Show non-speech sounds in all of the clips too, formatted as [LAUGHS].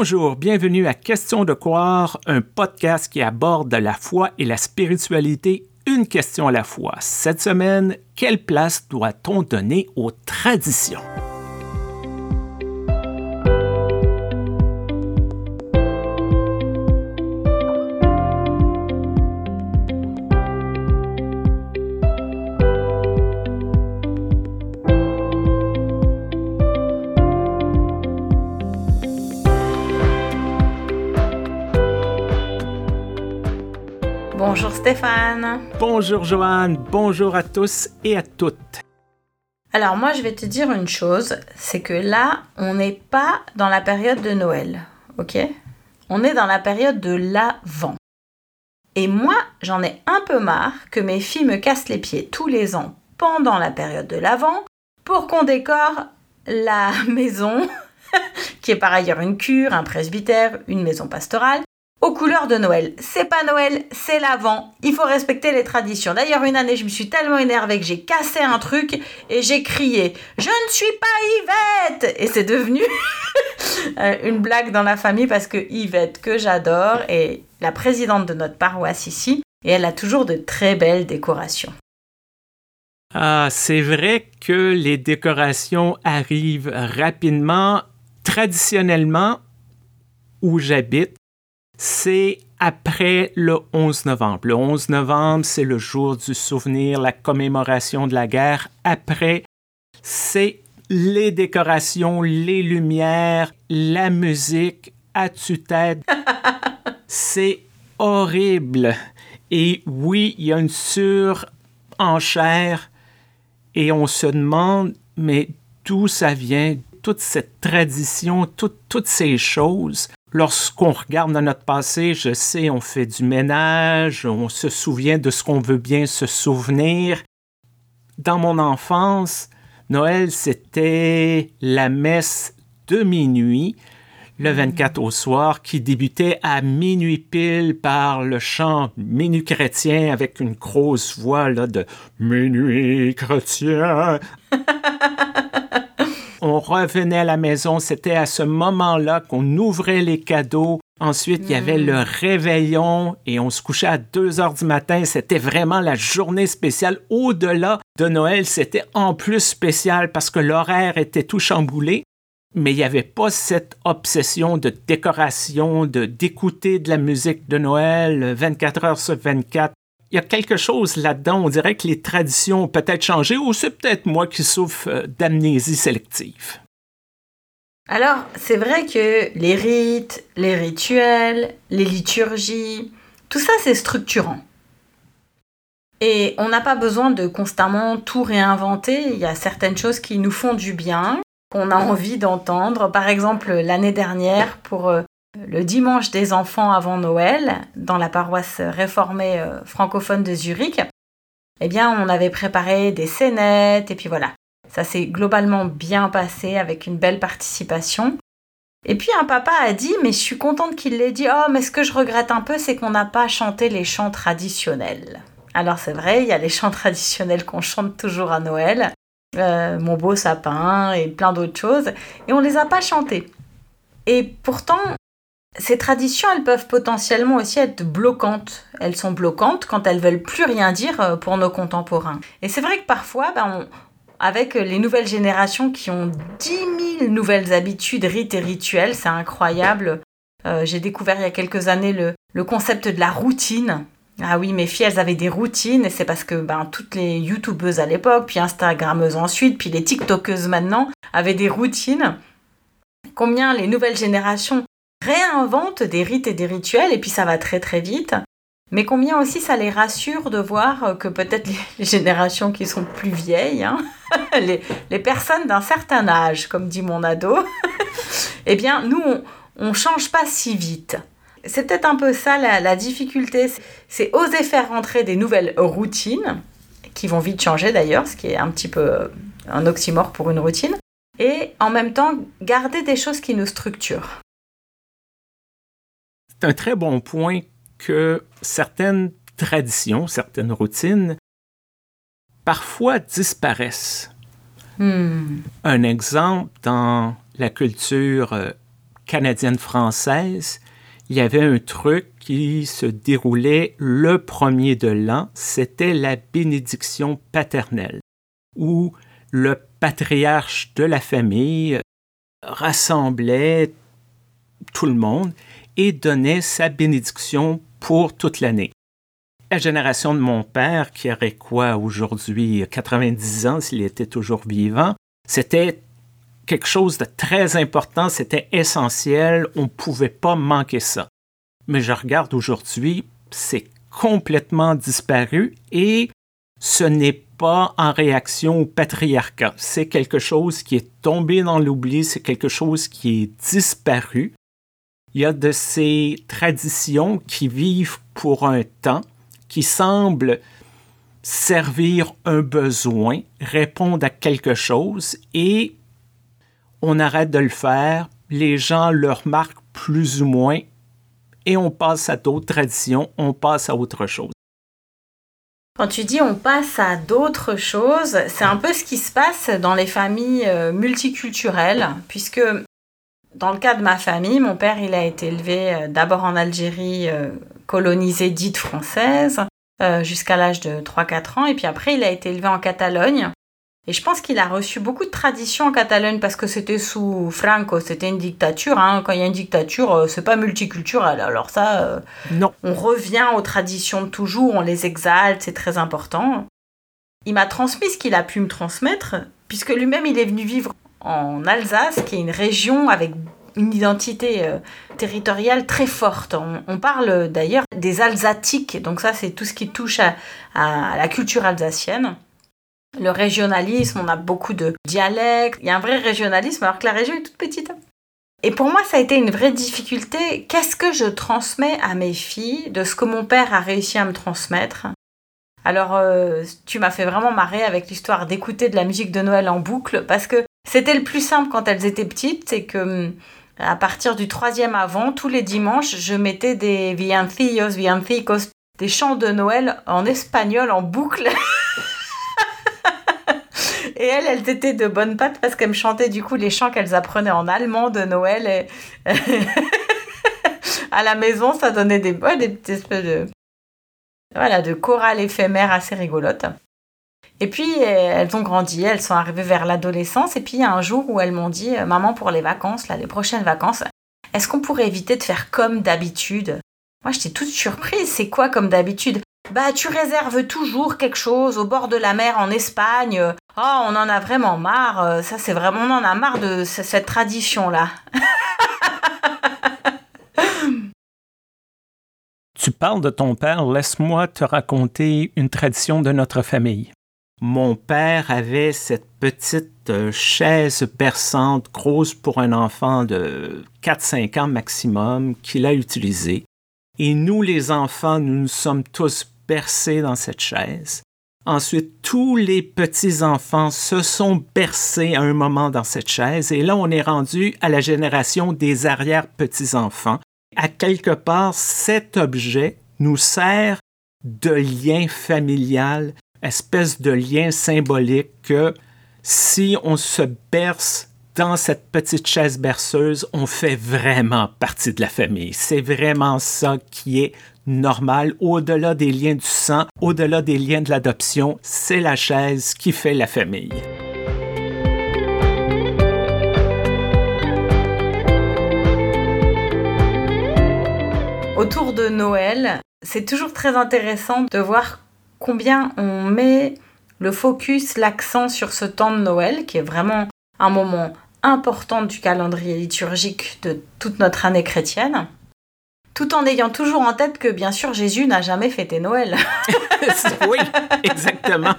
Bonjour, bienvenue à Question de croire, un podcast qui aborde la foi et la spiritualité une question à la fois. Cette semaine, quelle place doit-on donner aux traditions? Stéphane. Bonjour Joanne, bonjour à tous et à toutes. Alors moi je vais te dire une chose, c'est que là on n'est pas dans la période de Noël, ok? On est dans la période de l'Avent. Et moi j'en ai un peu marre que mes filles me cassent les pieds tous les ans pendant la période de l'Avent pour qu'on décore la [LAUGHS] maison, [LAUGHS] qui est par ailleurs une cure, un presbytère, une maison pastorale, aux couleurs de Noël. C'est pas Noël, c'est l'avant. Il faut respecter les traditions. D'ailleurs, une année, je me suis tellement énervée que j'ai cassé un truc et j'ai crié Je ne suis pas Yvette Et c'est devenu [LAUGHS] euh, une blague dans la famille parce que Yvette, que j'adore, est la présidente de notre paroisse ici et elle a toujours de très belles décorations. Ah, c'est vrai que les décorations arrivent rapidement. Traditionnellement, où j'habite, c'est après le 11 novembre. Le 11 novembre, c'est le jour du souvenir, la commémoration de la guerre. Après, c'est les décorations, les lumières, la musique à tue-tête. [LAUGHS] c'est horrible. Et oui, il y a une surenchère et on se demande, mais d'où ça vient, toute cette tradition, toutes ces choses. Lorsqu'on regarde dans notre passé, je sais, on fait du ménage, on se souvient de ce qu'on veut bien se souvenir. Dans mon enfance, Noël, c'était la messe de minuit, le 24 au soir, qui débutait à minuit pile par le chant Minuit chrétien avec une grosse voix là, de Minuit chrétien. [LAUGHS] on revenait à la maison, c'était à ce moment-là qu'on ouvrait les cadeaux. Ensuite, il y avait le réveillon et on se couchait à 2 heures du matin. C'était vraiment la journée spéciale. Au-delà de Noël, c'était en plus spécial parce que l'horaire était tout chamboulé. Mais il n'y avait pas cette obsession de décoration, de d'écouter de la musique de Noël 24 heures sur 24 il y a quelque chose là-dedans. On dirait que les traditions ont peut-être changé ou c'est peut-être moi qui souffre euh, d'amnésie sélective. Alors, c'est vrai que les rites, les rituels, les liturgies, tout ça, c'est structurant. Et on n'a pas besoin de constamment tout réinventer. Il y a certaines choses qui nous font du bien, qu'on a envie d'entendre. Par exemple, l'année dernière, pour euh, le dimanche des enfants avant Noël, dans la paroisse réformée euh, francophone de Zurich, eh bien, on avait préparé des scénettes, et puis voilà. Ça s'est globalement bien passé avec une belle participation. Et puis un papa a dit, mais je suis contente qu'il l'ait dit, oh, mais ce que je regrette un peu, c'est qu'on n'a pas chanté les chants traditionnels. Alors c'est vrai, il y a les chants traditionnels qu'on chante toujours à Noël, euh, Mon beau sapin et plein d'autres choses, et on ne les a pas chantés. Et pourtant, ces traditions, elles peuvent potentiellement aussi être bloquantes. Elles sont bloquantes quand elles veulent plus rien dire euh, pour nos contemporains. Et c'est vrai que parfois, ben, avec les nouvelles générations qui ont 10 000 nouvelles habitudes, rites et rituels, c'est incroyable. Euh, j'ai découvert il y a quelques années le, le, concept de la routine. Ah oui, mes filles, elles avaient des routines, et c'est parce que ben, toutes les youtubeuses à l'époque, puis instagrammeuses ensuite, puis les tiktokeuses maintenant, avaient des routines. Combien les nouvelles générations réinventent des rites et des rituels, et puis ça va très très vite. Mais combien aussi ça les rassure de voir que peut-être les générations qui sont plus vieilles, hein, [LAUGHS] les, personnes d'un certain âge, comme dit mon ado, [LAUGHS] eh bien, nous, on, ne change pas si vite. C'est peut-être un peu ça la, la difficulté, c'est oser faire rentrer des nouvelles routines, qui vont vite changer d'ailleurs, ce qui est un petit peu un oxymore pour une routine, et en même temps garder des choses qui nous structurent c'est un très bon point que certaines traditions, certaines routines, parfois disparaissent. Hmm. Un exemple dans la culture euh, canadienne-française, il y avait un truc qui se déroulait le premier de l'an, c'était la bénédiction paternelle, où le patriarche de la famille rassemblait tout le monde et donnait sa bénédiction pour toute l'année. La génération de mon père, qui aurait quoi aujourd'hui 90 ans s'il était toujours vivant, c'était quelque chose de très important, c'était essentiel, on ne pouvait pas manquer ça. Mais je regarde aujourd'hui, c'est complètement disparu et ce n'est pas en réaction au patriarcat. C'est quelque chose qui est tombé dans l'oubli, c'est quelque chose qui est disparu. Il y a de ces traditions qui vivent pour un temps, qui semblent servir un besoin, répondre à quelque chose, et on arrête de le faire, les gens le remarquent plus ou moins, et on passe à d'autres traditions, on passe à autre chose. Quand tu dis on passe à d'autres choses, c'est un peu ce qui se passe dans les familles euh, multiculturelles, puisque dans le cas de ma famille, mon père il a été élevé euh, d'abord en Algérie euh, colonisée dite française jusqu'à l'âge de 3-4 ans, et puis après il a été élevé en Catalogne, et je pense qu'il a reçu beaucoup de traditions en Catalogne parce que c'était sous Franco, c'était une dictature. Hein. Quand il y a une dictature, euh, c'est pas multiculturel. Alors ça, euh, non. on revient aux traditions de toujours, on les exalte, c'est très important. Il m'a transmis ce qu'il a pu me transmettre, puisque lui-même il est venu vivre en Alsace, qui est une région avec une identité euh, territoriale très forte. On, parle d'ailleurs des Alsatiques, donc ça c'est tout ce qui touche à la culture alsacienne le régionalisme, on a beaucoup de dialectes, il y a un vrai régionalisme alors que la région est toute petite. Et pour moi, ça a été une vraie difficulté. Qu'est-ce que je transmets à mes filles de ce que mon père a réussi à me transmettre? Alors, euh, tu m'as fait vraiment marrer avec l'histoire d'écouter de la musique de Noël en boucle parce que c'était le plus simple quand elles étaient petites, c'est que à partir du troisième avant, tous les dimanches, je mettais des des chants de Noël en espagnol en boucle. [LAUGHS] Et elles, elles étaient de bonnes pattes parce qu'elles me chantaient du coup les chants qu'elles apprenaient en allemand de Noël. Et [LAUGHS] à la maison, ça donnait des, des petites espèces de, voilà, de chorales éphémères assez rigolotes. Et puis, elles ont grandi, elles sont arrivées vers l'adolescence. Et puis, il y a un jour où elles m'ont dit, euh, maman, pour les vacances, là, les prochaines vacances, est-ce qu'on pourrait éviter de faire comme d'habitude? Moi, j'étais toute surprise. C'est quoi comme d'habitude? Bah, tu réserves toujours quelque chose au bord de la mer en Espagne. Oh, on en a vraiment marre. Ça, c'est vraiment, on en a marre de cette tradition-là. tu parles de ton père, laisse-moi te raconter une tradition de notre famille. Mon père avait cette petite euh, chaise berçante, grosse pour un enfant de 4-5 ans maximum, qu'il a utilisée. Et nous, les enfants, nous nous sommes tous bercés dans cette chaise. Ensuite, tous les petits-enfants se sont bercés à un moment dans cette chaise et là, on est rendu à la génération des arrière-petits-enfants. À quelque part, cet objet nous sert de lien familial, espèce de lien symbolique que si on se berce dans cette petite chaise berceuse, on fait vraiment partie de la famille. C'est vraiment ça qui est normal, au-delà des liens du sang, au-delà des liens de l'adoption, c'est la chaise qui fait la famille. Autour de Noël, c'est toujours très intéressant de voir combien on met le focus, l'accent sur ce temps de Noël, qui est vraiment un moment important du calendrier liturgique de toute notre année chrétienne tout en ayant toujours en tête que bien sûr Jésus n'a jamais fêté Noël. [LAUGHS] oui, exactement.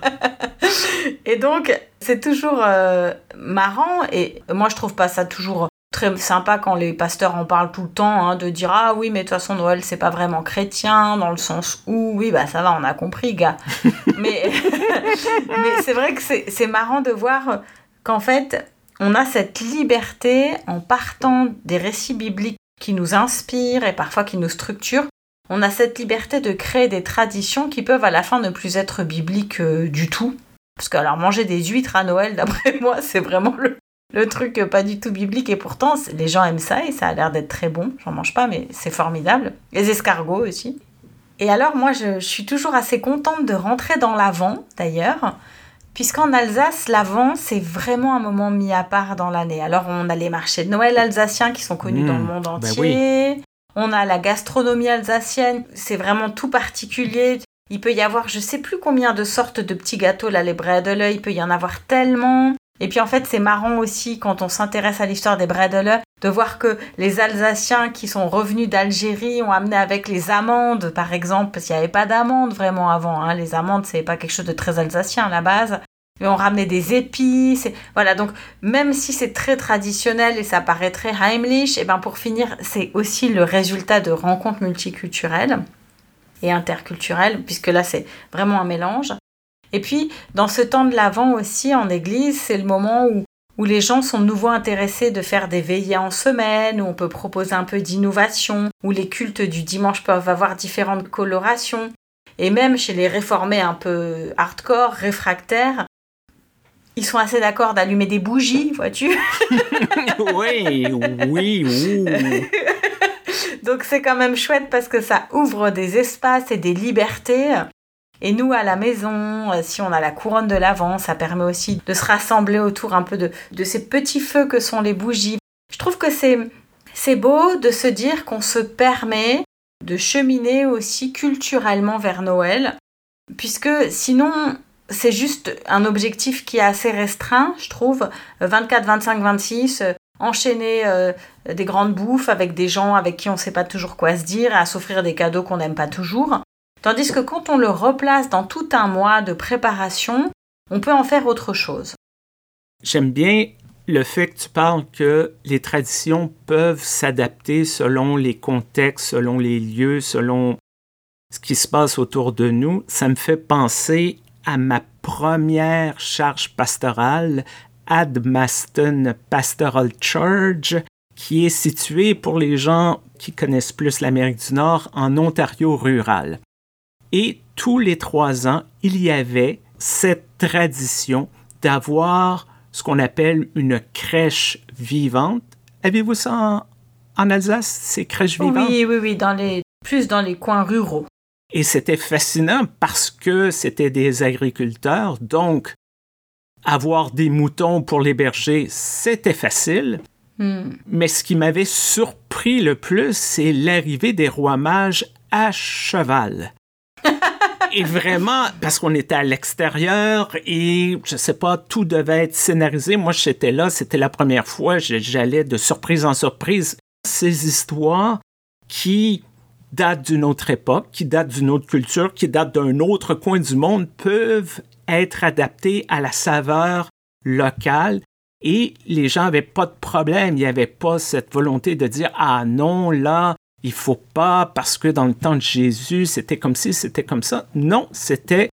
Et donc c'est toujours euh, marrant et moi je trouve pas ça toujours très sympa quand les pasteurs en parlent tout le temps, hein, de dire ah oui mais de toute façon Noël c'est pas vraiment chrétien dans le sens où oui bah ça va on a compris gars. [LAUGHS] mais [LAUGHS] mais c'est vrai que c'est marrant de voir qu'en fait on a cette liberté en partant des récits bibliques qui nous inspire et parfois qui nous structure, on a cette liberté de créer des traditions qui peuvent à la fin ne plus être bibliques euh, du tout. Parce que alors manger des huîtres à Noël, [LAUGHS] d'après moi, c'est vraiment le, le truc pas du tout biblique et pourtant les gens aiment ça et ça a l'air d'être très bon. J'en mange pas mais c'est formidable. Les escargots aussi. Et alors moi je, suis toujours assez contente de rentrer dans l'avant d'ailleurs. Puisqu'en Alsace, l'Avent, c'est vraiment un moment mis à part dans l'année. Alors, on a les marchés de Noël alsaciens qui sont connus dans le mmh. monde ben entier. On a la gastronomie alsacienne, c'est vraiment tout particulier. Il peut y avoir, je sais plus combien de sortes de petits gâteaux, là, les bredele, il peut y en avoir tellement. Et puis en fait, c'est marrant aussi quand on s'intéresse à l'histoire des bredele de voir que les Alsaciens qui sont revenus d'Algérie ont amené avec les amandes, par exemple, parce qu'il n'y avait pas d'amandes vraiment avant. Hein. Les amandes, c'est pas quelque chose de très alsacien à la base. Mais on ramenait des épices. Voilà, donc même si c'est très traditionnel et ça paraît très Heimlich, et eh ben pour finir, c'est aussi le résultat de rencontres multiculturelles et interculturelles, puisque là c'est vraiment un mélange. Et puis, dans ce temps de l'Avent aussi, en Église, c'est le moment où, où les gens sont de nouveau intéressés de faire des veillées en semaine, où on peut proposer un peu d'innovation, où les cultes du dimanche peuvent avoir différentes colorations. Et même chez les réformés un peu hardcore, réfractaires, ils sont assez d'accord d'allumer des bougies, vois-tu? [LAUGHS] Oui, oui, oui. [LAUGHS] Donc c'est quand même chouette parce que ça ouvre des espaces et des libertés et nous, à la maison, euh, si on a la couronne de l'Avent, ça permet aussi de se rassembler autour un peu de, de ces petits feux que sont les bougies. Je trouve que c'est, c'est beau de se dire qu'on se permet de cheminer aussi culturellement vers Noël, puisque sinon, c'est juste un objectif qui est assez restreint, je trouve. 24, 25, 26, enchaîner euh, des grandes bouffes avec des gens avec qui on ne sait pas toujours quoi se dire, à s'offrir des cadeaux qu'on n'aime pas toujours. Tandis que quand on le replace dans tout un mois de préparation, on peut en faire autre chose. J'aime bien le fait que tu parles que les traditions peuvent s'adapter selon les contextes, selon les lieux, selon ce qui se passe autour de nous. Ça me fait penser à ma première charge pastorale, Admaston Pastoral Church, qui est située pour les gens qui connaissent plus l'Amérique du Nord en Ontario rural. Et tous les trois ans, il y avait cette tradition d'avoir ce qu'on appelle une crèche vivante. Avez-vous ça en, Alsace, ces crèches vivantes? Oui, oui, oui, dans les, plus dans les coins ruraux. Et c'était fascinant parce que c'était des agriculteurs, donc avoir des moutons pour les bergers, c'était facile. Hmm. Mais ce qui m'avait surpris le plus, c'est l'arrivée des rois mages à cheval et vraiment, parce qu'on était à l'extérieur et je sais pas, tout devait être scénarisé. Moi, j'étais là, c'était la première fois, j'allais de surprise en surprise. Ces histoires qui datent d'une autre époque, qui datent d'une autre culture, qui datent d'un autre coin du monde peuvent être adaptées à la saveur locale et les gens n'avaient pas de problème. Il n'y avait pas cette volonté de dire Ah non, là, il faut pas parce que dans le temps de Jésus, c'était comme ci, c'était comme ça. Non, c'était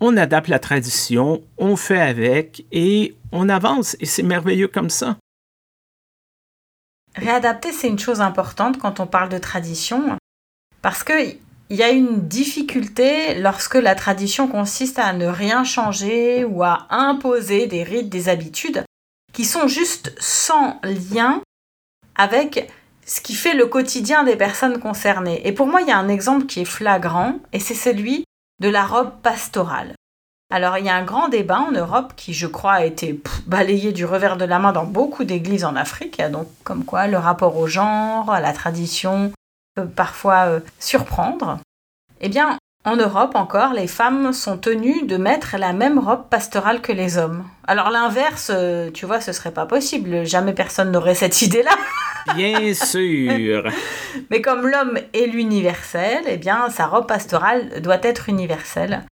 on adapte la tradition, on fait avec et on avance et c'est merveilleux comme ça. Réadapter, c'est une chose importante quand on parle de tradition parce qu'il y a une difficulté lorsque la tradition consiste à ne rien changer ou à imposer des rites, des habitudes qui sont juste sans lien avec ce qui fait le quotidien des personnes concernées. Et pour moi, il y a un exemple qui est flagrant, et c'est celui de la robe pastorale. Alors, il y a un grand débat en Europe qui, je crois, a été balayé du revers de la main dans beaucoup d'églises en Afrique. Donc, comme quoi, le rapport au genre, à la tradition peut parfois euh, surprendre. Eh bien, en Europe encore, les femmes sont tenues de mettre la même robe pastorale que les hommes. Alors l'inverse, euh, tu vois, ce serait pas possible. Jamais personne n'aurait cette [LAUGHS] idée-là. Bien sûr. Mais comme l'homme est l'universel, eh bien, sa robe pastorale doit être universelle.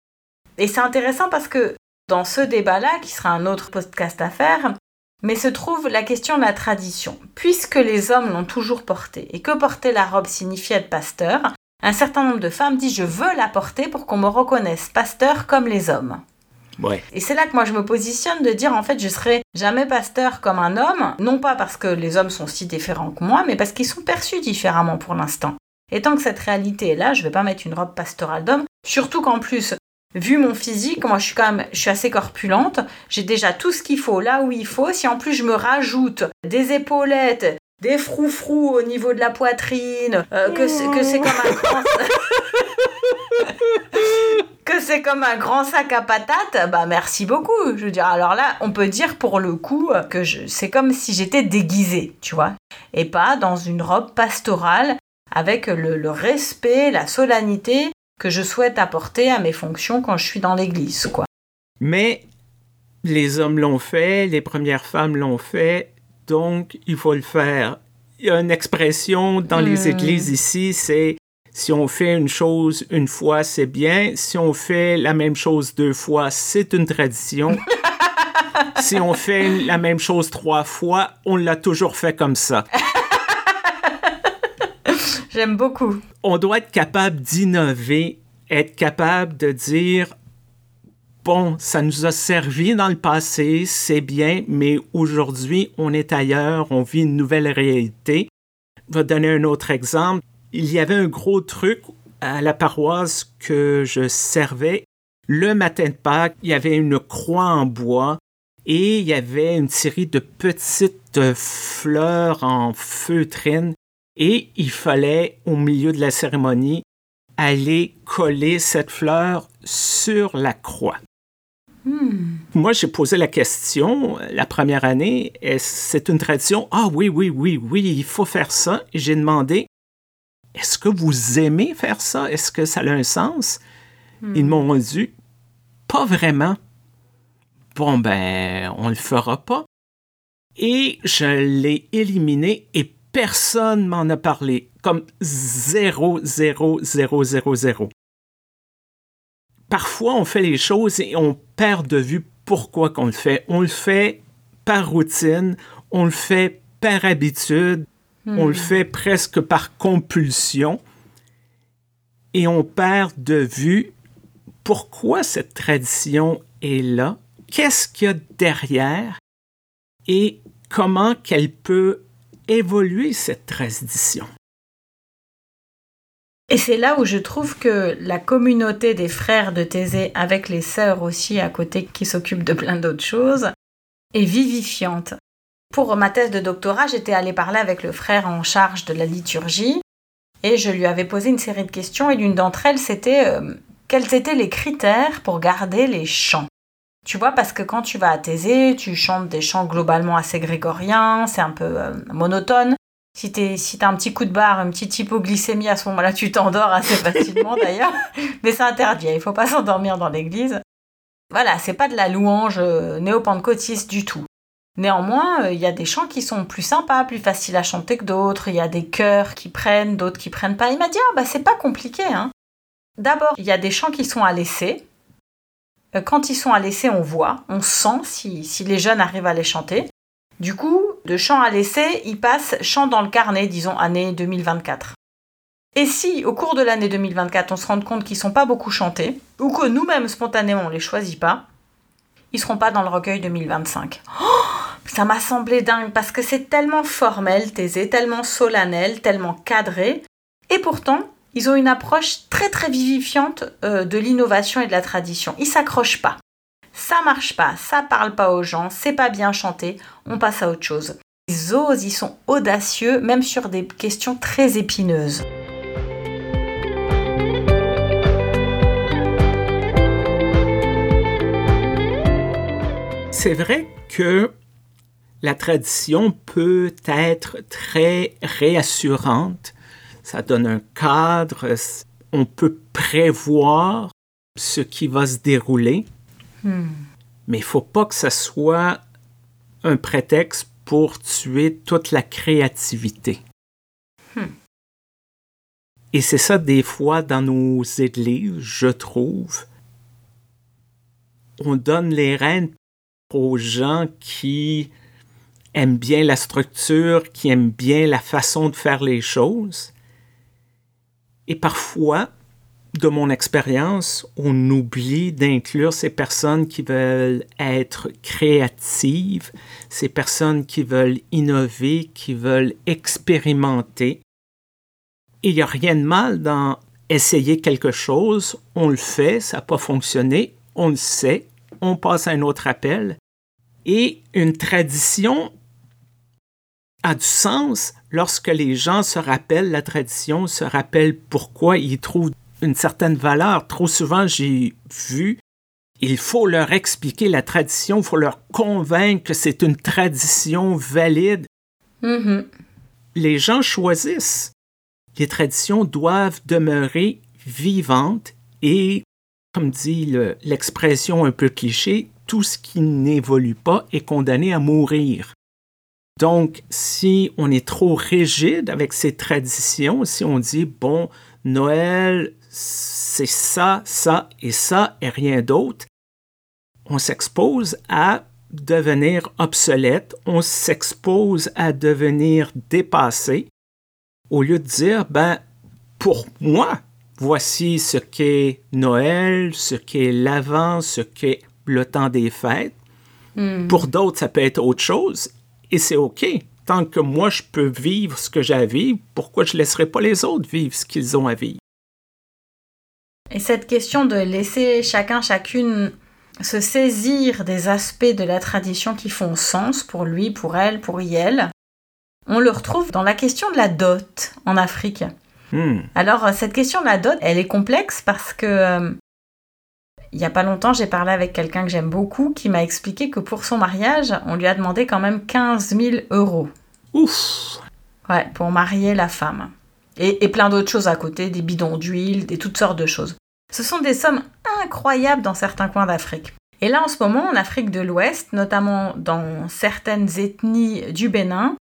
Et c'est intéressant parce que dans ce débat-là, qui sera un autre podcast à faire, mais se trouve la question de la tradition. Puisque les hommes l'ont toujours portée et que porter la robe signifiait être pasteur, un certain nombre de femmes disent je veux la porter pour qu'on me reconnaisse pasteur comme les hommes. Ouais. Et c'est là que moi je me positionne de dire en fait je serai jamais pasteur comme un homme, non pas parce que les hommes sont si différents que moi, mais parce qu'ils sont perçus différemment pour l'instant. Et tant que cette réalité est là, je vais pas mettre une robe pastorale d'homme, surtout qu'en plus vu mon physique, moi je suis quand même, je suis assez corpulente, j'ai déjà tout ce qu'il faut là où il faut. Si en plus je me rajoute des épaulettes, des froufrous au niveau de la poitrine, euh, que c'est comme un. [LAUGHS] que c'est comme un grand sac à patates, bah merci beaucoup. Je veux dire, alors là, on peut dire pour le coup que c'est comme si j'étais déguisée, tu vois, et pas dans une robe pastorale avec le, respect, la solennité que je souhaite apporter à mes fonctions quand je suis dans l'église, quoi. Mais les hommes l'ont fait, les premières femmes l'ont fait, donc il faut le faire. Il y a une expression dans les hmm. églises ici, c'est si on fait une chose une fois, c'est bien. Si on fait la même chose deux fois, c'est une tradition. [LAUGHS] si on fait la même chose trois fois, on l'a toujours fait comme ça. [LAUGHS] J'aime beaucoup. On doit être capable d'innover, être capable de dire bon, ça nous a servi dans le passé, c'est bien, mais aujourd'hui, on est ailleurs, on vit une nouvelle réalité. Je vais donner un autre exemple. Il y avait un gros truc à la paroisse que je servais. Le matin de Pâques, il y avait une croix en bois et il y avait une série de petites fleurs en feutrine et il fallait, au milieu de la cérémonie, aller coller cette fleur sur la croix. Hmm. Moi, j'ai posé la question la première année, c'est une tradition? Ah oui, oui, oui, oui, il faut faire ça. J'ai demandé, est-ce que vous aimez faire ça? Est-ce que ça a un sens? Hmm. Ils m'ont dit, pas vraiment. Bon, ben, on le fera pas. Et je l'ai éliminé et personne m'en a parlé, comme 0, 0, 0, 0, 0. Parfois, on fait les choses et on perd de vue pourquoi qu'on le fait. On le fait par routine, on le fait par habitude, on le hmm. fait presque par compulsion et on perd de vue pourquoi cette tradition est là, qu'est-ce qu'il y a derrière et comment qu'elle peut évoluer cette tradition. Et c'est là où je trouve que la communauté des frères de Thésée, avec les sœurs aussi à côté qui s'occupent de plein d'autres choses, est vivifiante. Pour ma thèse de doctorat, j'étais allée parler avec le frère en charge de la liturgie et je lui avais posé une série de questions et l'une d'entre elles c'était euh, quels étaient les critères pour garder les chants? Tu vois, parce que quand tu vas à Thésée, tu chantes des chants globalement assez grégoriens, c'est un peu euh, monotone. Si tu si un petit coup de barre, une petite hypoglycémie à ce moment-là, tu t'endors assez [LAUGHS] facilement d'ailleurs. Mais c'est interdit, il faut pas [LAUGHS] s'endormir dans l'église. Voilà, c'est pas de la louange euh, néo-pentecôtiste du tout. Néanmoins, euh, il y a des chants qui sont plus sympas, plus faciles à chanter que d'autres. Il y a des chœurs qui prennent, d'autres qui prennent pas. Il m'a dit, ah bah c'est pas compliqué. Hein. D'abord, il y a des chants qui sont à laisser. Euh, quand ils sont à laisser, on voit, on sent si, les jeunes arrivent à les chanter. Du coup, de chant à laisser, ils passent chant dans le carnet, disons année 2024. Et si, au cours de l'année 2024, on se rend compte qu'ils sont pas beaucoup chantés, ou que nous-mêmes, spontanément, on les choisit pas, ils seront pas dans le recueil 2025. Ça m'a semblé dingue parce que c'est tellement formel, taisé, tellement solennel, tellement cadré. Et pourtant, ils ont une approche très très vivifiante euh, de l'innovation et de la tradition. Ils s'accrochent pas. Ça marche pas, ça parle pas aux gens, c'est pas bien chanté, on passe à autre chose. Ils osent, ils sont audacieux, même sur des questions très épineuses. C'est vrai que la tradition peut être très réassurante ça donne un cadre, on peut prévoir ce qui va se dérouler, hmm. mais il ne faut pas que ce soit un prétexte pour tuer toute la créativité. Hmm. Et c'est ça des fois dans nos églises, je trouve. On donne les rênes aux gens qui aiment bien la structure, qui aiment bien la façon de faire les choses. Et parfois, de mon expérience, on oublie d'inclure ces personnes qui veulent être créatives, ces personnes qui veulent innover, qui veulent expérimenter. Et il n'y a rien de mal dans essayer quelque chose, on le fait, ça n'a pas fonctionné, on le sait, on passe à un autre appel. Et une tradition a du sens lorsque les gens se rappellent la tradition, se rappellent pourquoi ils trouvent une certaine valeur. Trop souvent, j'ai vu, il faut leur expliquer la tradition, il faut leur convaincre que c'est une tradition valide. Mhm. Les gens choisissent. Les traditions doivent demeurer vivantes et, comme dit l'expression un peu cliché, tout ce qui n'évolue pas est condamné à mourir. Donc, si on est trop rigide avec ces traditions, si on dit, bon, Noël, c'est ça, ça et ça et rien d'autre, on s'expose à devenir obsolète, on s'expose à devenir dépassé, au lieu de dire, ben, pour moi, voici ce qu'est Noël, ce qu'est l'Avent, ce qu'est le temps des fêtes. Hmm. Pour d'autres, ça peut être autre chose, et c'est OK. Tant que moi, je peux vivre ce que j'ai à vivre, pourquoi je ne laisserai pas les autres vivre ce qu'ils ont à vivre? Et cette question de laisser chacun, chacune se saisir des aspects de la tradition qui font sens pour lui, pour elle, pour elle, on le retrouve dans la question de la dot en Afrique. Hmm. Alors, cette question de la dot, elle est complexe parce que euh, il n'y a pas longtemps, j'ai parlé avec quelqu'un que j'aime beaucoup qui m'a expliqué que pour son mariage, on lui a demandé quand même 15 000 euros. Ouf! Ouais, pour marier la femme. Et, et plein d'autres choses à côté, des bidons d'huile, des toutes sortes de choses. Ce sont des sommes incroyables dans certains coins d'Afrique. Et là, en ce moment, en Afrique de l'Ouest, notamment dans certaines ethnies du Bénin,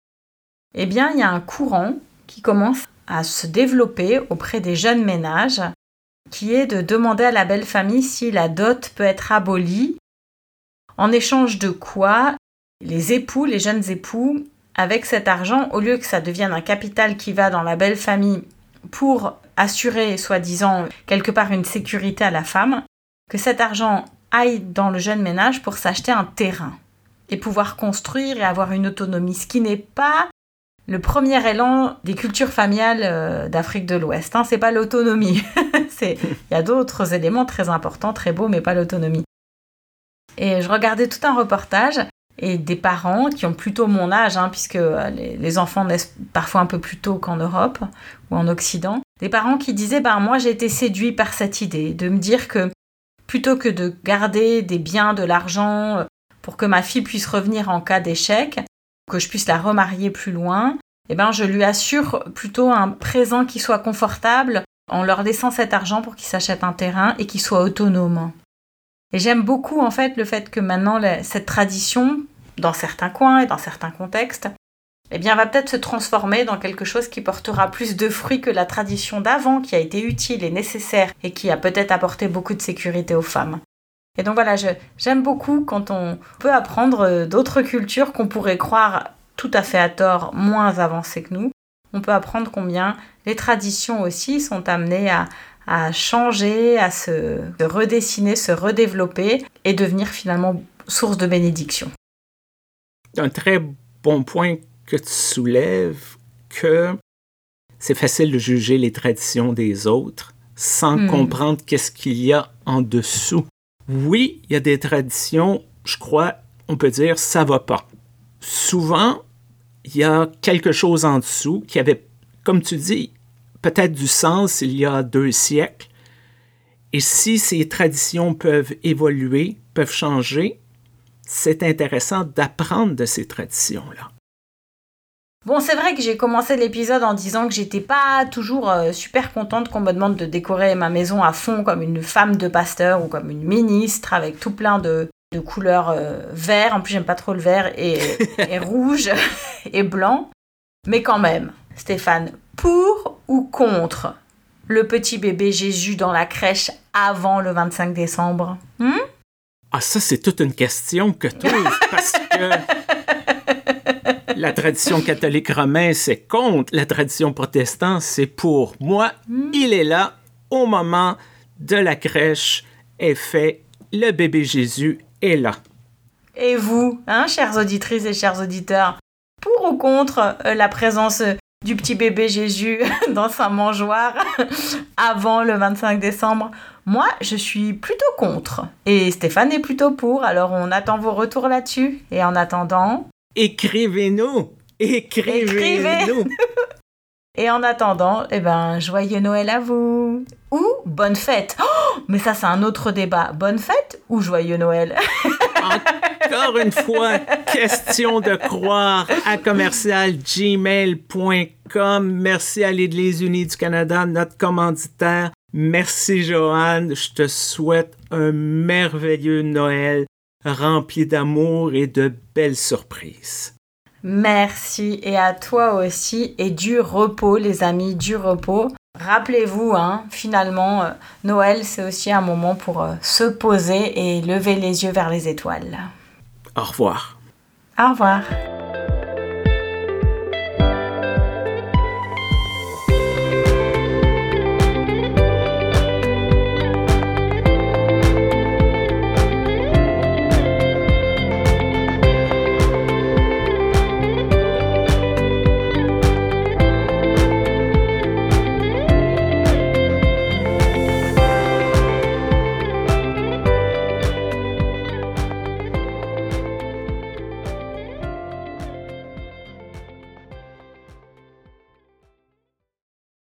eh bien, il y a un courant qui commence à se développer auprès des jeunes ménages, qui est de demander à la belle famille si la dot peut être abolie, en échange de quoi les époux, les jeunes époux, avec cet argent, au lieu que ça devienne un capital qui va dans la belle famille pour assurer, soi-disant, quelque part une sécurité à la femme, que cet argent aille dans le jeune ménage pour s'acheter un terrain et pouvoir construire et avoir une autonomie, ce qui n'est pas le premier élan des cultures familiales euh, d'Afrique de l'Ouest. Hein, c'est pas l'autonomie. [LAUGHS] il y a d'autres éléments très importants, très beaux, mais pas l'autonomie. Et je regardais tout un reportage et des parents qui ont plutôt mon âge, hein, puisque euh, les, enfants naissent parfois un peu plus tôt qu'en Europe ou en Occident, des parents qui disaient ben moi j'ai été séduit par cette idée de me dire que plutôt que de garder des biens, de l'argent euh, pour que ma fille puisse revenir en cas d'échec, que je puisse la remarier plus loin, eh ben je lui assure plutôt un présent qui soit confortable en leur laissant cet argent pour qu'ils s'achètent un terrain et qu'ils soient autonomes. Et j'aime beaucoup en fait le fait que maintenant cette tradition, dans certains coins et dans certains contextes, eh bien va peut-être se transformer dans quelque chose qui portera plus de fruits que la tradition d'avant qui a été utile et nécessaire et qui a peut-être apporté beaucoup de sécurité aux femmes. Et donc voilà, j'aime beaucoup quand on peut apprendre euh, d'autres cultures qu'on pourrait croire tout à fait à tort moins avancées que nous. On peut apprendre combien les traditions aussi sont amenées à, à changer, à se, redessiner, se redévelopper et devenir finalement source de bénédiction. Un très bon point que tu soulèves que c'est facile de juger les traditions des autres sans Hmm. comprendre qu'est-ce qu'il y a en dessous. Oui, il y a des traditions, je crois, on peut dire ça va pas. Souvent, il y a quelque chose en dessous qui avait, comme tu dis, peut-être du sens il y a deux siècles. Et si ces traditions peuvent évoluer, peuvent changer, c'est intéressant d'apprendre de ces traditions-là. Bon, c'est vrai que j'ai commencé l'épisode en disant que j'étais pas toujours euh, super contente qu'on me demande de décorer ma maison à fond comme une femme de pasteur ou comme une ministre avec tout plein de, de couleurs euh, vert. En plus, j'aime pas trop le vert et, [LAUGHS] et rouge et blanc. Mais quand même, Stéphane, pour ou contre le petit bébé Jésus dans la crèche avant le 25 décembre? Hmm? Ah, ça, c'est toute une question que tu [LAUGHS] parce que la tradition catholique romaine, c'est contre. La tradition protestante, c'est pour. Moi, il est là au moment de la crèche est fait. Le bébé Jésus est là. Et vous, hein, chères auditrices et chers auditeurs, pour ou contre euh, la présence du petit bébé Jésus [LAUGHS] dans sa mangeoire [LAUGHS] avant le 25 décembre. Moi, je suis plutôt contre. Et Stéphane est plutôt pour. Alors, on attend vos retours là-dessus. Et en attendant... Écrivez-nous Écrivez-nous Et en attendant, eh ben, joyeux Noël à vous Ou bonne fête oh, Mais ça, c'est un autre débat. Bonne fête ou joyeux Noël? [LAUGHS] Encore une fois, question de croire à commercialgmail.com. Merci à l'Église unie du Canada, notre commanditaire. Merci Joanne, je te souhaite un merveilleux Noël rempli d'amour et de belles surprises. Merci et à toi aussi et du repos les amis, du repos. Rappelez-vous, hein, finalement, euh, Noël, c'est aussi un moment pour euh, se poser et lever les yeux vers les étoiles. Au revoir. Au revoir.